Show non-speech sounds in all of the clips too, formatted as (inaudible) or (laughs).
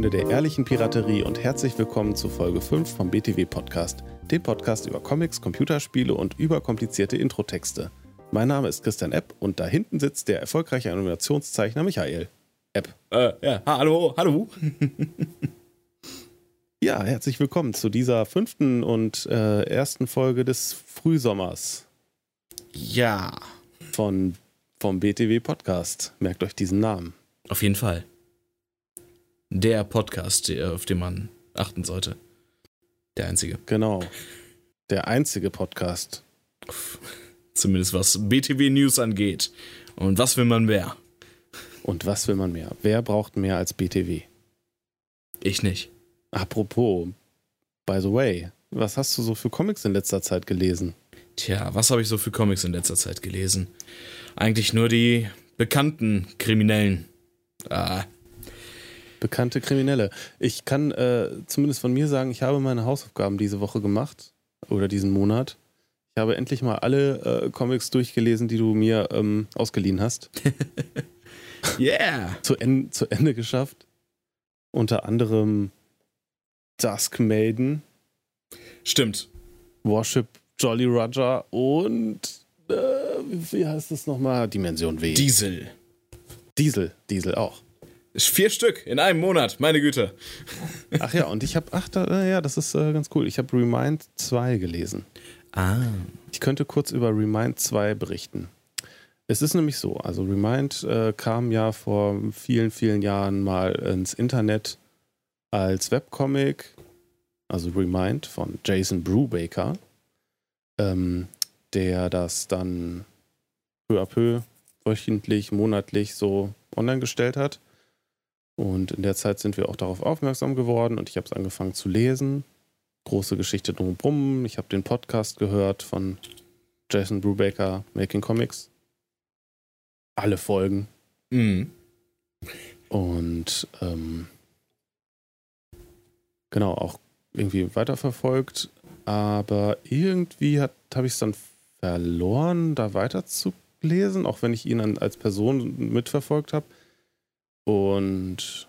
Freunde der ehrlichen Piraterie und herzlich willkommen zu Folge 5 vom BTW Podcast, dem Podcast über Comics, Computerspiele und überkomplizierte Introtexte. Mein Name ist Christian Epp und da hinten sitzt der erfolgreiche Animationszeichner Michael. Epp. Äh, ja, hallo, hallo. (laughs) ja, herzlich willkommen zu dieser fünften und äh, ersten Folge des Frühsommers. Ja. Von, vom BTW Podcast. Merkt euch diesen Namen. Auf jeden Fall. Der Podcast, auf den man achten sollte. Der einzige. Genau. Der einzige Podcast. Zumindest was BTW News angeht. Und was will man mehr? Und was will man mehr? Wer braucht mehr als BTW? Ich nicht. Apropos, by the way, was hast du so für Comics in letzter Zeit gelesen? Tja, was habe ich so für Comics in letzter Zeit gelesen? Eigentlich nur die bekannten Kriminellen. Ah. Bekannte Kriminelle. Ich kann äh, zumindest von mir sagen, ich habe meine Hausaufgaben diese Woche gemacht oder diesen Monat. Ich habe endlich mal alle äh, Comics durchgelesen, die du mir ähm, ausgeliehen hast. (laughs) yeah! zu, en zu Ende geschafft. Unter anderem Dusk Maiden. Stimmt. Worship Jolly Roger und äh, wie heißt es nochmal? Dimension W. Diesel. Diesel, Diesel auch. Vier Stück in einem Monat, meine Güte. Ach ja, und ich habe, ach, da, ja, das ist äh, ganz cool. Ich habe Remind 2 gelesen. Ah. Ich könnte kurz über Remind 2 berichten. Es ist nämlich so, also Remind äh, kam ja vor vielen, vielen Jahren mal ins Internet als Webcomic, also Remind von Jason Brubaker, ähm, der das dann peu à peu, wöchentlich, monatlich so online gestellt hat. Und in der Zeit sind wir auch darauf aufmerksam geworden und ich habe es angefangen zu lesen. Große Geschichte drumherum. Ich habe den Podcast gehört von Jason Brubaker, Making Comics. Alle Folgen. Mhm. Und ähm, genau, auch irgendwie weiterverfolgt. Aber irgendwie habe ich es dann verloren, da weiterzulesen, auch wenn ich ihn dann als Person mitverfolgt habe. Und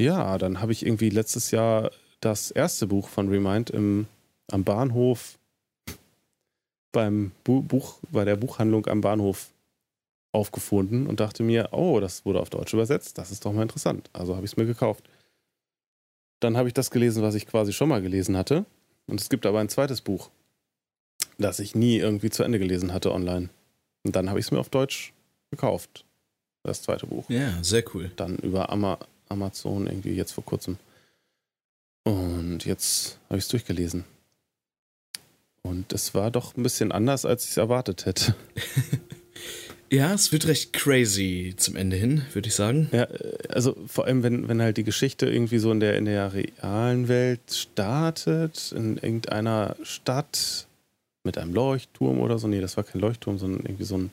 ja, dann habe ich irgendwie letztes Jahr das erste Buch von Remind im, am Bahnhof (laughs) beim Bu Buch, bei der Buchhandlung am Bahnhof aufgefunden und dachte mir, oh, das wurde auf Deutsch übersetzt, das ist doch mal interessant. Also habe ich es mir gekauft. Dann habe ich das gelesen, was ich quasi schon mal gelesen hatte. Und es gibt aber ein zweites Buch, das ich nie irgendwie zu Ende gelesen hatte online. Und dann habe ich es mir auf Deutsch gekauft das zweite Buch. Ja, sehr cool. Dann über Ama Amazon irgendwie jetzt vor kurzem. Und jetzt habe ich es durchgelesen. Und es war doch ein bisschen anders, als ich es erwartet hätte. (laughs) ja, es wird recht crazy zum Ende hin, würde ich sagen. Ja, also vor allem, wenn, wenn halt die Geschichte irgendwie so in der, in der realen Welt startet, in irgendeiner Stadt mit einem Leuchtturm oder so. Nee, das war kein Leuchtturm, sondern irgendwie so eine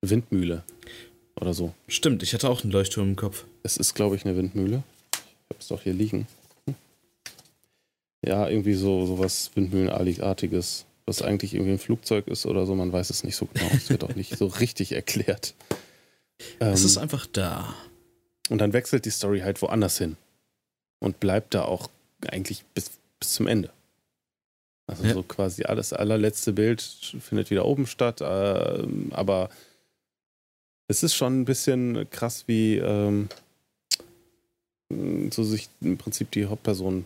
Windmühle oder so. Stimmt, ich hatte auch einen Leuchtturm im Kopf. Es ist, glaube ich, eine Windmühle. Ich habe es doch hier liegen. Hm. Ja, irgendwie so, so was Windmühlenartiges, was eigentlich irgendwie ein Flugzeug ist oder so, man weiß es nicht so genau. Es wird auch nicht so richtig erklärt. es ähm, ist einfach da. Und dann wechselt die Story halt woanders hin. Und bleibt da auch eigentlich bis, bis zum Ende. Also ja. so quasi alles allerletzte Bild findet wieder oben statt, äh, aber es ist schon ein bisschen krass, wie ähm, so sich im Prinzip die Hauptperson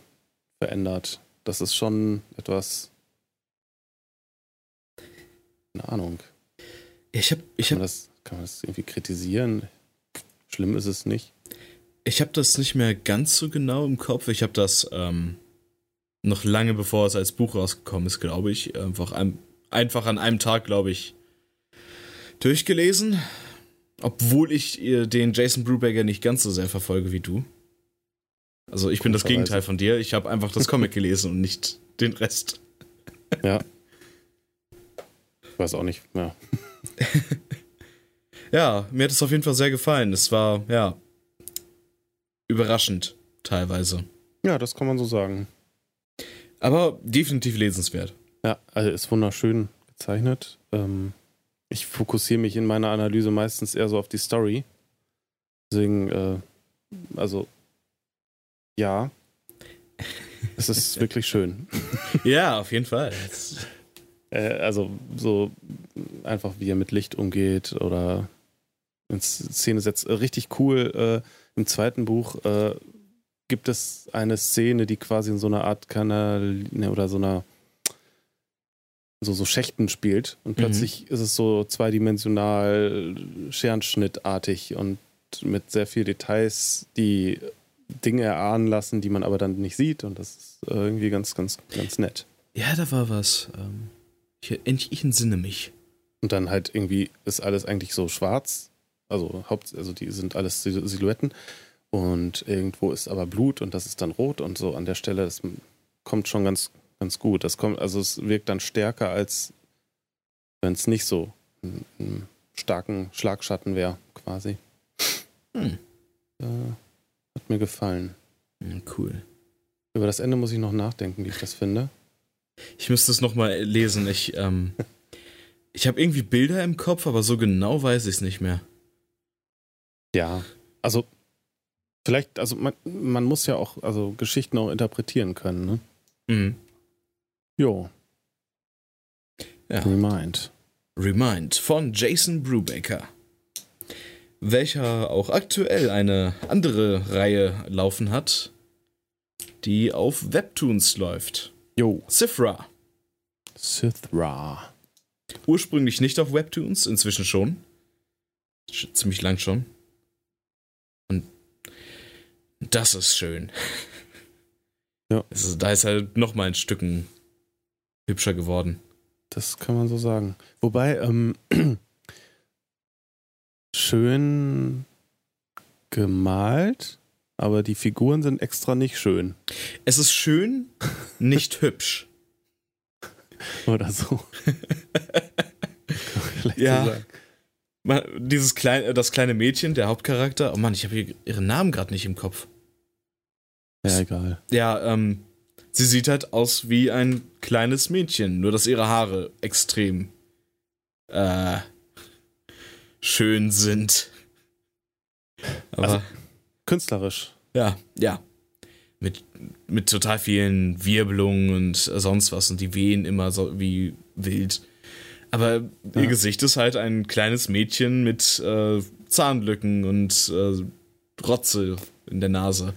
verändert. Das ist schon etwas. Keine Ahnung. Ich hab, ich kann, man das, kann man das irgendwie kritisieren? Schlimm ist es nicht. Ich habe das nicht mehr ganz so genau im Kopf. Ich habe das ähm, noch lange bevor es als Buch rausgekommen ist, glaube ich, einfach, ein, einfach an einem Tag, glaube ich, durchgelesen. Obwohl ich den Jason Brubaker nicht ganz so sehr verfolge wie du. Also ich bin das Gegenteil von dir. Ich habe einfach das Comic gelesen und nicht den Rest. Ja. Ich weiß auch nicht. Ja. (laughs) ja, mir hat es auf jeden Fall sehr gefallen. Es war, ja, überraschend teilweise. Ja, das kann man so sagen. Aber definitiv lesenswert. Ja, also ist wunderschön gezeichnet. Ähm, ich fokussiere mich in meiner Analyse meistens eher so auf die Story. Deswegen, äh, also Ja. Es ist (laughs) wirklich schön. Ja, auf jeden Fall. Äh, also so einfach, wie er mit Licht umgeht oder in Szene setzt. Äh, richtig cool. Äh, Im zweiten Buch äh, gibt es eine Szene, die quasi in so einer Art Kanal ne, oder so einer so, so Schächten spielt und Mhm. plötzlich ist es so zweidimensional Scherenschnittartig und mit sehr viel Details, die Dinge erahnen lassen, die man aber dann nicht sieht und das ist irgendwie ganz, ganz, ganz nett. Ja, da war was. Ähm, ich, ich, entsinne mich. Und dann halt irgendwie ist alles eigentlich so schwarz. Also Haupt, also die sind alles Sil- Silhouetten. Und irgendwo ist aber Blut und das ist dann rot und so an der Stelle. Das kommt schon ganz, ganz gut. Das kommt, also es wirkt dann stärker, als wenn es nicht so einen, einen starken Schlagschatten wäre, quasi. Hm. Äh, hat mir gefallen. Hm, Cool. Über das Ende muss ich noch nachdenken, wie ich das finde. Ich müsste es nochmal lesen. Ich, ähm, (laughs) ich habe irgendwie Bilder im Kopf, aber so genau weiß ich es nicht mehr. Ja, also vielleicht, also man, man muss ja auch also Geschichten auch interpretieren können, ne? Mhm. Jo, Ja. Remind. Remind von Jason Brubaker. Welcher auch aktuell eine andere Reihe laufen hat, die auf Webtoons läuft. Jo, Sifra. Sithra. Ursprünglich nicht auf Webtoons, inzwischen schon. Sch- Ziemlich lang schon. Und das ist schön. Ja. Ist, da ist er noch mal ein Stücken hübscher geworden. Das kann man so sagen. Wobei, ähm, (clears throat) schön gemalt, aber die Figuren sind extra nicht schön. Es ist schön, nicht (laughs) hübsch. Oder so. (laughs) Ja. so. Man, dieses kleine, das kleine Mädchen, der Hauptcharakter, oh Mann, ich habe ihr- ihren Namen gerade nicht im Kopf. Ja, egal. Ja, ähm, sie sieht halt aus wie ein kleines Mädchen, nur dass ihre Haare extrem äh, schön sind. Aber Also- Künstlerisch. ja, ja. Mit, mit total vielen Wirbelungen und sonst was und die wehen immer so wie wild. Aber ihr Ja. Gesicht ist halt ein kleines Mädchen mit äh, Zahnlücken und äh, Rotze in der Nase.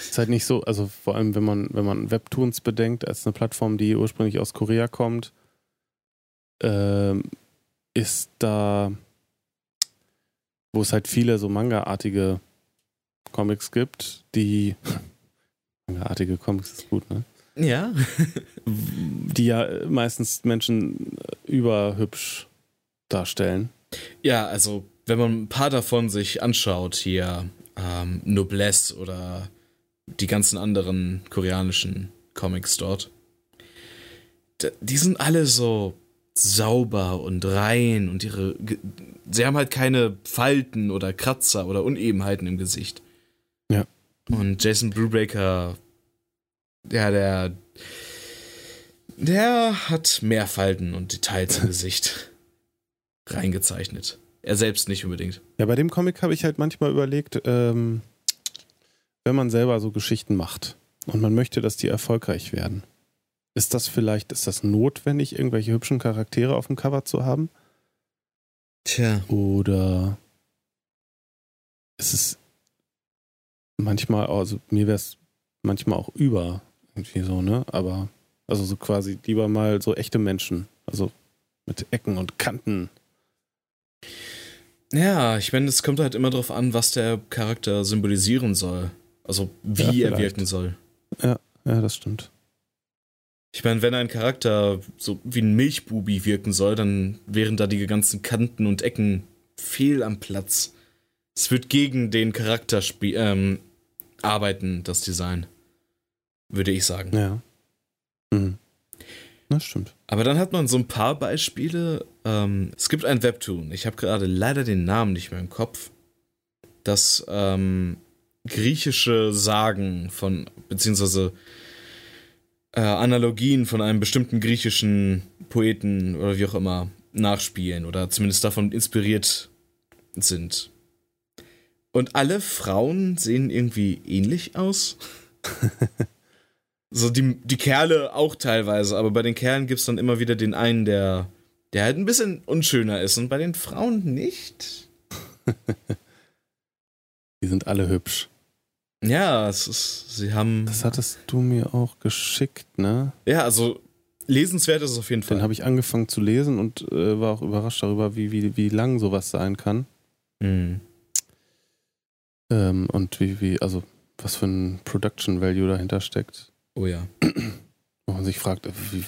Ist halt nicht so, also vor allem, wenn man, wenn man Webtoons bedenkt, als eine Plattform, die ursprünglich aus Korea kommt, ähm, ist da, wo es halt viele so Manga-artige Comics gibt, die (laughs) Manga-artige Comics ist gut, ne? Ja. (laughs) Die ja meistens Menschen überhübsch darstellen. Ja, also wenn man ein paar davon sich anschaut, hier ähm, Noblesse oder die ganzen anderen koreanischen Comics dort, die sind alle so sauber und rein und ihre, sie haben halt keine Falten oder Kratzer oder Unebenheiten im Gesicht. Ja. Und Jason Brubaker, ja, der, der hat mehr Falten und Details im (laughs) Gesicht reingezeichnet. Er selbst nicht unbedingt. Ja, bei dem Comic habe ich halt manchmal überlegt, ähm, wenn man selber so Geschichten macht und man möchte, dass die erfolgreich werden, ist das vielleicht, ist das notwendig, irgendwelche hübschen Charaktere auf dem Cover zu haben? Tja. Oder ist es manchmal, also mir wäre es manchmal auch über, irgendwie so, ne? Aber, also so quasi lieber mal so echte Menschen, also mit Ecken und Kanten. Ja, ich meine, es kommt halt immer darauf an, was der Charakter symbolisieren soll. Also wie Ja, er wirken soll. Ja, das stimmt. Ich meine, wenn ein Charakter so wie ein Milchbubi wirken soll, dann wären da die ganzen Kanten und Ecken fehl am Platz. Es wird gegen den Charakter ähm, arbeiten, das Design. Würde ich sagen. Ja. Mhm. Das stimmt. Aber dann hat man so ein paar Beispiele. Ähm, es gibt ein Webtoon. Ich habe gerade leider den Namen nicht mehr im Kopf. Das ähm, griechische Sagen von, beziehungsweise äh, Analogien von einem bestimmten griechischen Poeten oder wie auch immer nachspielen oder zumindest davon inspiriert sind. Und alle Frauen sehen irgendwie ähnlich aus. (laughs) so die, die Kerle auch teilweise, aber bei den Kerlen gibt es dann immer wieder den einen, der, der halt ein bisschen unschöner ist und bei den Frauen nicht. (laughs) die sind alle hübsch. Ja, es ist, sie haben. Das hattest du mir auch geschickt, ne? Ja, also lesenswert ist es auf jeden Fall. Den habe ich angefangen zu lesen und äh, war auch überrascht darüber, wie, wie, wie lang sowas sein kann. Mhm. Ähm, und wie, wie, also was für ein Production Value dahinter steckt. Oh ja. (clears throat) Wo man sich fragt, wie,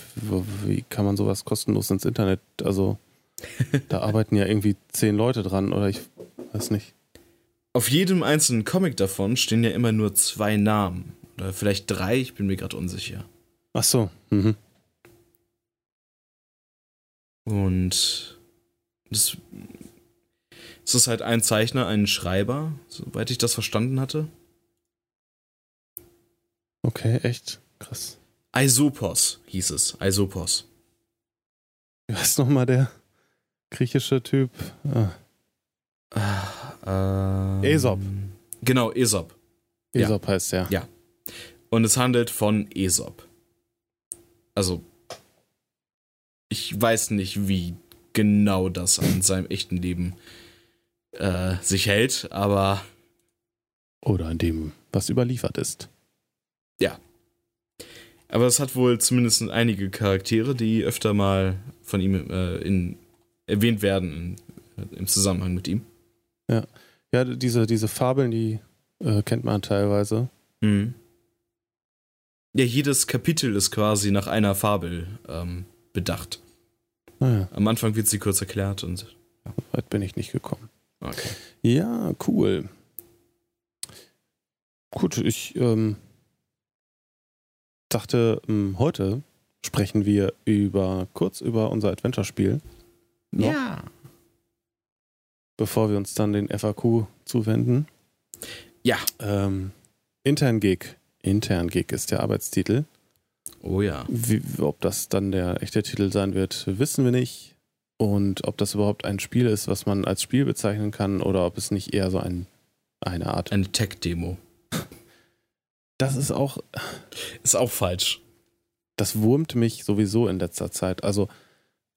wie kann man sowas kostenlos ins Internet, also (laughs) da arbeiten ja irgendwie zehn Leute dran oder ich weiß nicht. Auf jedem einzelnen Comic davon stehen ja immer nur zwei Namen. Oder vielleicht drei, ich bin mir gerade unsicher. Ach so. Mhm. Und das, das ist halt ein Zeichner, ein Schreiber, soweit ich das verstanden hatte. Okay, echt krass. Aisopos hieß es. Aisopos. Wie heißt nochmal der griechische Typ? Ah. Ähm, Aesop. Genau, Aesop. Aesop ja. heißt der. Ja. Und es handelt von Aesop. Also, ich weiß nicht, wie genau das an seinem echten Leben äh, sich hält, aber. Oder an dem, was überliefert ist. Ja. Aber es hat wohl zumindest einige Charaktere, die öfter mal von ihm äh, in, erwähnt werden in, im Zusammenhang mit ihm. Ja, ja diese, diese Fabeln, die äh, kennt man teilweise. Mhm. Ja, jedes Kapitel ist quasi nach einer Fabel ähm, bedacht. Ah, ja. Am Anfang wird sie kurz erklärt und. Ja. Weit bin ich nicht gekommen. Okay. Ja, cool. Gut, ich ähm, dachte, ähm, heute sprechen wir über kurz über unser Adventure-Spiel. Ja. Bevor wir uns dann den FAQ zuwenden. Ja. Ähm, Intern Gig. Intern Gig ist der Arbeitstitel. Oh ja. Wie, ob das dann der echte Titel sein wird, wissen wir nicht. Und ob das überhaupt ein Spiel ist, was man als Spiel bezeichnen kann, oder ob es nicht eher so ein, eine Art. Eine Tech-Demo. Das ist auch. Ist auch falsch. Das wurmt mich sowieso in letzter Zeit. Also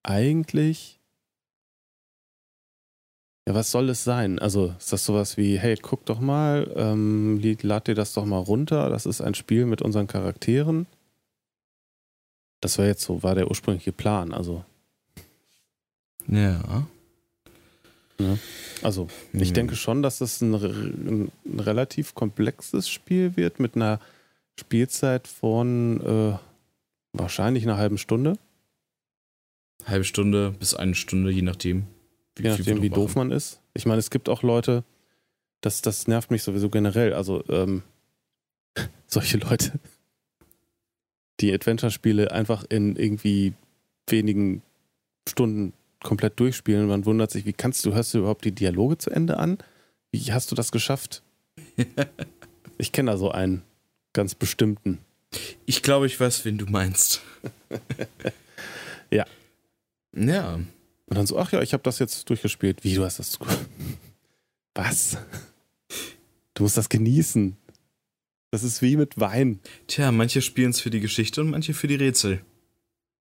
eigentlich. Ja, was soll es sein? Also ist das sowas wie, hey, guck doch mal, ähm, lad dir das doch mal runter. Das ist ein Spiel mit unseren Charakteren. Das war jetzt so, war der ursprüngliche Plan. Also. Ja. ja. Also, ich hm. denke schon, dass es ein, ein, ein, relativ komplexes Spiel wird mit einer Spielzeit von äh, wahrscheinlich einer halben Stunde. Halbe Stunde bis eine Stunde, je nachdem. Wie, je nachdem, wie doof man ist. Ich meine, es gibt auch Leute, das, das nervt mich sowieso generell. Also, ähm, (laughs) solche Leute, die Adventure-Spiele einfach in irgendwie wenigen Stunden komplett durchspielen. Man wundert sich, wie kannst du, hörst du überhaupt die Dialoge zu Ende an? Wie hast du das geschafft? (laughs) ich kenne da so einen ganz bestimmten. Ich glaube, ich weiß, wen du meinst. (laughs) ja. Ja. Und dann so, ach ja, ich habe das jetzt durchgespielt. Wie, du hast das... Was? Du musst das genießen. Das ist wie mit Wein. Tja, manche spielen es für die Geschichte und manche für die Rätsel.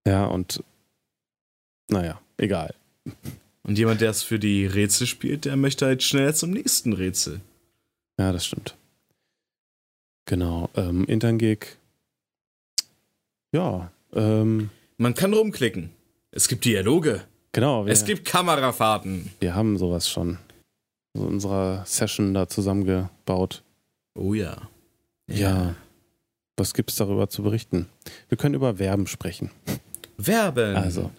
Ja, und naja, egal. Und jemand, der es für die Rätsel spielt, der möchte halt schnell zum nächsten Rätsel. Ja, das stimmt. Genau. Ähm, Interngig. Ja. Ähm, Man kann rumklicken. Es gibt Dialoge. Genau. Wir, es gibt Kamerafahrten. Wir haben sowas schon in unserer Session da zusammengebaut. Oh ja. Ja. ja. Was gibt es darüber zu berichten? Wir können über Verben sprechen. Verben. Also,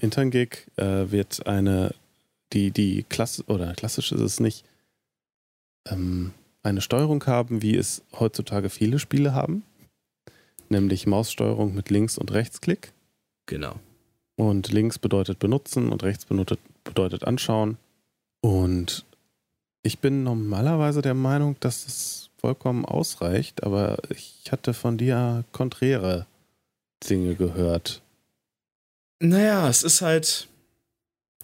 Interngig äh, wird eine, die, die Klasse, oder klassisch ist es nicht, ähm, eine Steuerung haben, wie es heutzutage viele Spiele haben. Nämlich Maussteuerung mit Links- und Rechtsklick. Genau. Und links bedeutet benutzen und rechts bedeutet, bedeutet anschauen. Und ich bin normalerweise der Meinung, dass es vollkommen ausreicht, aber ich hatte von dir konträre Dinge gehört. Naja, es ist halt.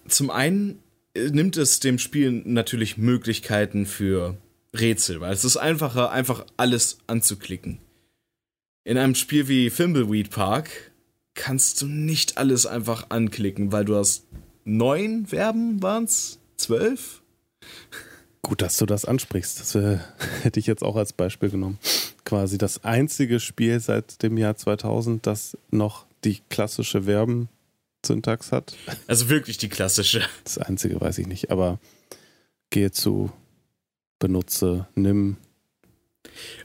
Zum einen nimmt es dem Spiel natürlich Möglichkeiten für Rätsel, weil es ist einfacher, einfach alles anzuklicken. In einem Spiel wie Thimbleweed Park kannst du nicht alles einfach anklicken, weil du hast neun Verben, waren's? Zwölf? Gut, dass du das ansprichst. Das äh, (laughs) hätte ich jetzt auch als Beispiel genommen. Quasi das einzige Spiel seit dem Jahr 2000, das noch die klassische Verben-Syntax hat. (laughs) Also wirklich die klassische. Das einzige weiß ich nicht, aber gehe zu, benutze, nimm,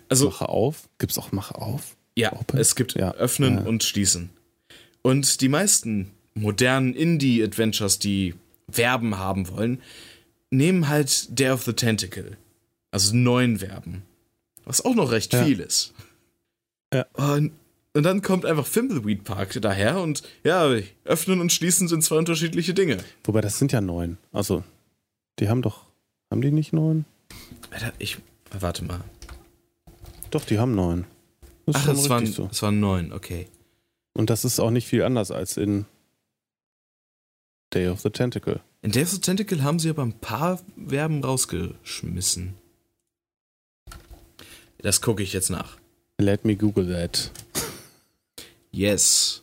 Also mache auf. Gibt es auch mache auf? Ja, Open? es gibt Ja. Öffnen Ja. und Schließen. Und die meisten modernen Indie-Adventures, die Verben haben wollen, nehmen halt Day of the Tentacle. Also neun Verben. Was auch noch recht Ja. viel ist. Ja. Und, und dann kommt einfach Thimbleweed Park daher und ja, Öffnen und Schließen sind zwei unterschiedliche Dinge. Wobei, das sind ja neun. Also, die haben doch, haben die nicht neun? Alter, ich, warte mal. Doch, die haben neun. Das ist Ach, es waren, so. es waren neun, okay. Und das ist auch nicht viel anders als in Day of the Tentacle. In Day of the Tentacle haben sie aber ein paar Verben rausgeschmissen. Das gucke ich jetzt nach. Let me Google that. Yes.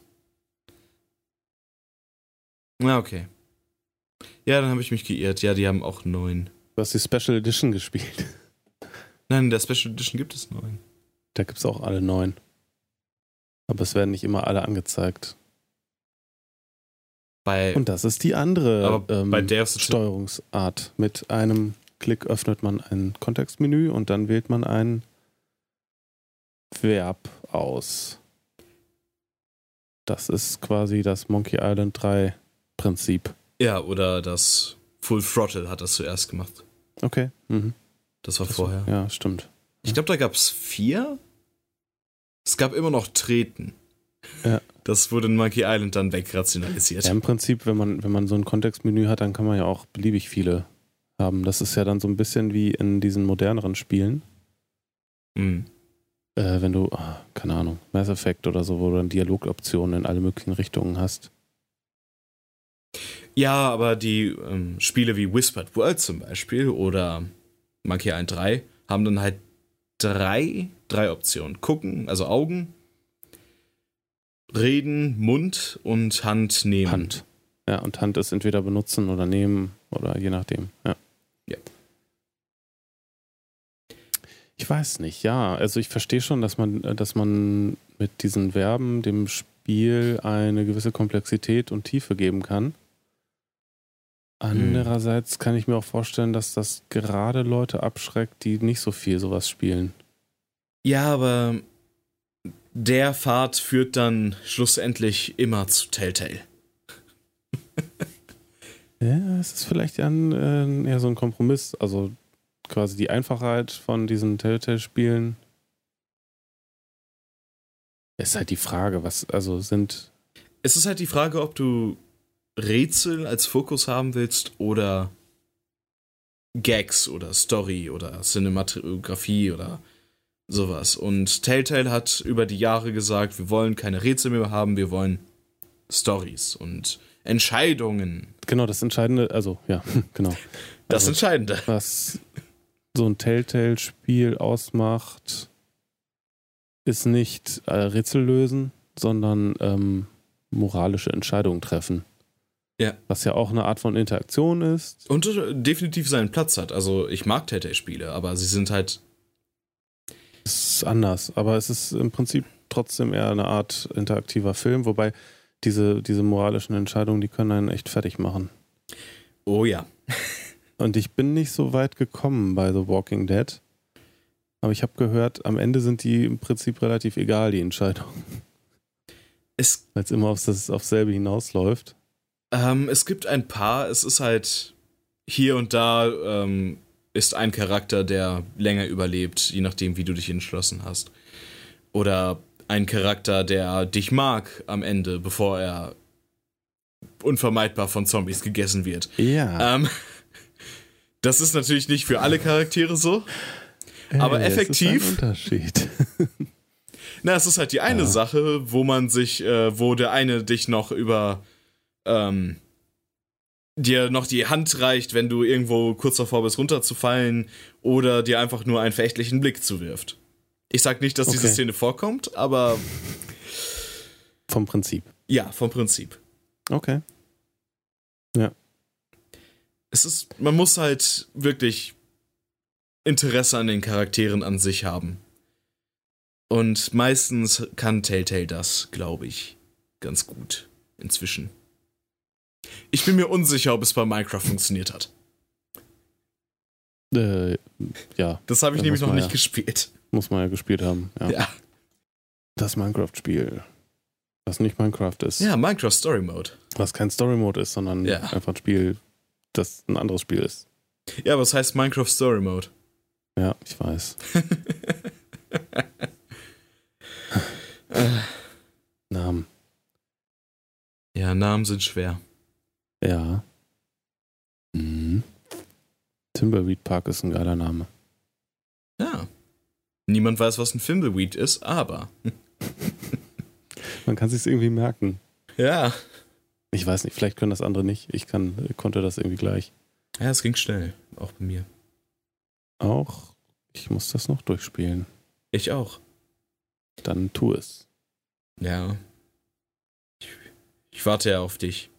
Na, okay. Ja, dann habe ich mich geirrt. Ja, die haben auch neun. Du hast die Special Edition gespielt. Nein, in der Special Edition gibt es neun. Da gibt es auch alle neun. Aber es werden nicht immer alle angezeigt. Bei, Und das ist die andere ähm, Steuerungsart. Mit einem Klick öffnet man ein Kontextmenü und dann wählt man ein Verb aus. Das ist quasi das Monkey Island 3 Prinzip. Ja, oder das Full Throttle hat das zuerst gemacht. Okay. Mhm. Das war Das vorher. Ja, stimmt. Ich glaube, da gab es vier. Es gab immer noch Treten. Ja. Das wurde in Monkey Island dann wegrationalisiert. Ja, im Prinzip, wenn man, wenn man so ein Kontextmenü hat, dann kann man ja auch beliebig viele haben. Das ist ja dann so ein bisschen wie in diesen moderneren Spielen. Hm. Äh, wenn du, ah, keine Ahnung, Mass Effect oder so, wo du dann Dialogoptionen in alle möglichen Richtungen hast. Ja, aber die ähm, Spiele wie Whispered World zum Beispiel oder Monkey Island 3 haben dann halt drei, drei Optionen. Gucken, also Augen, Reden, Mund und Hand nehmen. Hand. Ja, und Hand ist entweder benutzen oder nehmen oder je nachdem. Ja. Ja. Ich weiß nicht, ja. Also ich verstehe schon, dass man, dass man mit diesen Verben dem Spiel eine gewisse Komplexität und Tiefe geben kann. Andererseits kann ich mir auch vorstellen, dass das gerade Leute abschreckt, die nicht so viel sowas spielen. Ja, aber der Pfad führt dann schlussendlich immer zu Telltale. (laughs) Ja, es ist vielleicht eher, ein, äh, eher so ein Kompromiss. Also quasi die Einfachheit von diesen Telltale-Spielen. Ist halt die Frage, was, also sind. Es ist halt die Frage, ob du Rätsel als Fokus haben willst oder Gags oder Story oder Cinematografie oder sowas. Und Telltale hat über die Jahre gesagt, wir wollen keine Rätsel mehr haben, wir wollen Stories und Entscheidungen. Genau, das Entscheidende, also ja, (laughs) genau. Das Also, Entscheidende. was so ein Telltale-Spiel ausmacht, ist nicht äh, Rätsel lösen, sondern ähm, moralische Entscheidungen treffen. Ja. Was ja auch eine Art von Interaktion ist. Und äh, definitiv seinen Platz hat. Also ich mag Telltale-Spiele, aber sie sind halt Es ist anders, aber es ist im Prinzip trotzdem eher eine Art interaktiver Film, wobei diese, diese moralischen Entscheidungen, die können einen echt fertig machen. Oh ja. (laughs) Und ich bin nicht so weit gekommen bei The Walking Dead. Aber ich habe gehört, am Ende sind die im Prinzip relativ egal, die Entscheidungen. Weil es immer aufs, aufs selbe hinausläuft. Ähm, es gibt ein paar, es ist halt hier und da ähm, ist ein Charakter, der länger überlebt, je nachdem, wie du dich entschlossen hast. Oder ein Charakter, der dich mag am Ende, bevor er unvermeidbar von Zombies gegessen wird. Ja. Ähm, das ist natürlich nicht für alle Charaktere so. aber Ey, effektiv- Es ist ein Unterschied. (laughs) Na, es ist halt die eine Ja. Sache, wo man sich, äh, wo der eine dich noch über, ähm, dir noch die Hand reicht, wenn du irgendwo kurz davor bist, runterzufallen, oder dir einfach nur einen verächtlichen Blick zuwirft. Ich sag nicht, dass Okay. diese Szene vorkommt, aber Vom Prinzip. ja, vom Prinzip. Okay. Es ist, man muss halt wirklich Interesse an den Charakteren an sich haben. Und meistens kann Telltale das, glaube ich, ganz gut inzwischen. Ich bin mir unsicher, ob es bei Minecraft funktioniert hat. Äh, ja, Das habe ich nämlich noch nicht ja. gespielt. muss man ja gespielt haben. Ja. Ja. Das Minecraft-Spiel. Was nicht Minecraft ist. Ja, Minecraft Story Mode. Was kein Story-Mode ist, sondern Ja. einfach ein Spiel, das ein anderes Spiel ist. Ja, aber es heißt Minecraft Story Mode. Ja, ich weiß. (laughs) Namen. Ja, Namen sind schwer. Ja. Mhm. Timberweed Park ist ein geiler Name. Ja. Niemand weiß, was ein Fimbleweed ist, aber. Man kann sich irgendwie merken. Ja. Ich weiß nicht, vielleicht können das andere nicht. Ich kann, konnte das irgendwie gleich. Ja, es ging schnell. Auch bei mir. Auch, ich muss das noch durchspielen. Ich auch. Dann tu es. Ja. Ich, ich warte ja auf dich.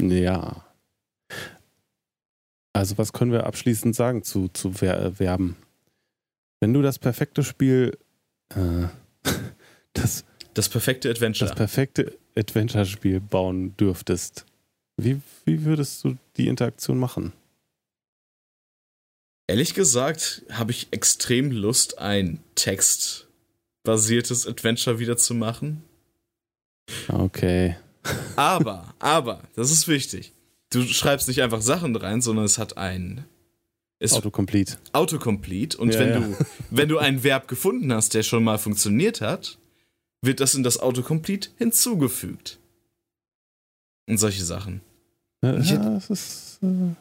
Ja. Also, was können wir abschließend sagen zu, zu Wer äh, Werben? Wenn du das perfekte Spiel, äh, (laughs) das, Das perfekte Adventure. das perfekte Adventure-Spiel bauen dürftest, wie, wie würdest du die Interaktion machen? Ehrlich gesagt habe ich extrem Lust, ein textbasiertes Adventure wieder zu machen. Okay. Aber, aber, das ist wichtig. Du schreibst nicht einfach Sachen rein, sondern es hat ein. Es Autocomplete. Autocomplete und Ja, wenn ja. du wenn du ein Verb gefunden hast, der schon mal funktioniert hat, wird das in das Autocomplete hinzugefügt. Und solche Sachen. Ja, das ist. Äh,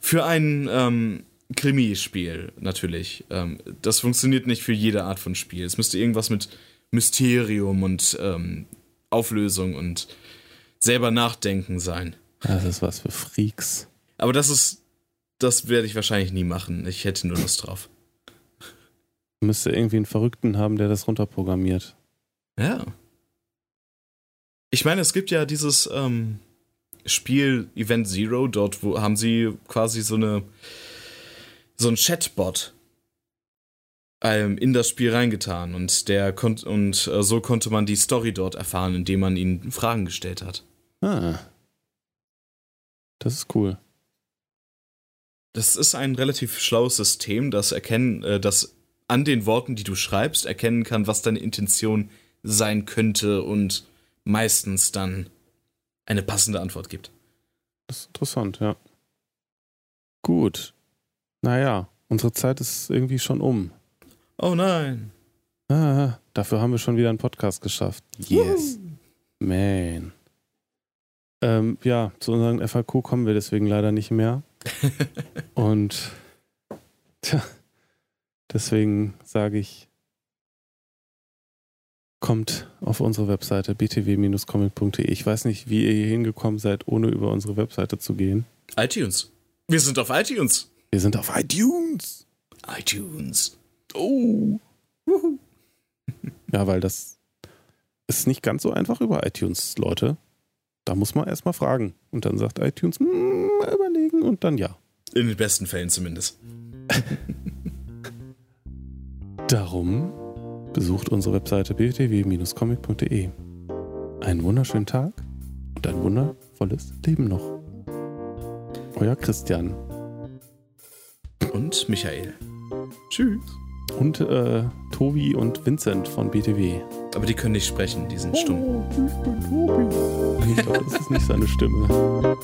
Für ein ähm, Krimispiel natürlich. Ähm, das funktioniert nicht für jede Art von Spiel. Es müsste irgendwas mit Mysterium und ähm, Auflösung und selber nachdenken sein. das ist was für Freaks. Aber das ist, das werde ich wahrscheinlich nie machen. Ich hätte nur Lust drauf. Müsste irgendwie einen Verrückten haben, der das runterprogrammiert. Ja. Ich meine, es gibt ja dieses ähm, Spiel Event Zero, dort wo haben sie quasi so eine so ein Chatbot ähm, in das Spiel reingetan und der kon und äh, so konnte man die Story dort erfahren, indem man ihnen Fragen gestellt hat. Ah. Das ist cool. Das ist ein relativ schlaues System, das erkennen, äh, das an den Worten, die du schreibst, erkennen kann, was deine Intention sein könnte und meistens dann eine passende Antwort gibt. Das ist interessant, ja. Gut. Naja, unsere Zeit ist irgendwie schon um. Oh nein. Ah, dafür haben wir schon wieder einen Podcast geschafft. Yes. Man. Ähm, ja, zu unseren FAQ kommen wir deswegen leider nicht mehr. (laughs) Und tja, deswegen sage ich, kommt auf unsere Webseite btw-comic.de. Ich weiß nicht, wie ihr hier hingekommen seid, ohne über unsere Webseite zu gehen. iTunes. Wir sind auf iTunes. Wir sind auf iTunes. iTunes. Oh. (laughs) Ja, weil das ist nicht ganz so einfach über iTunes, Leute. Da muss man erstmal fragen. Und dann sagt iTunes, "Mm, mal überlegen und dann ja. In den besten Fällen zumindest. (laughs) Darum besucht unsere Webseite btw-comic.de. Einen wunderschönen Tag und ein wundervolles Leben noch. Euer Christian. Und Michael. Tschüss. Und äh, Tobi und Vincent von BTW. Aber die können nicht sprechen, die sind stumm. Ich bin Tobi. Ich glaube, das ist nicht seine Stimme.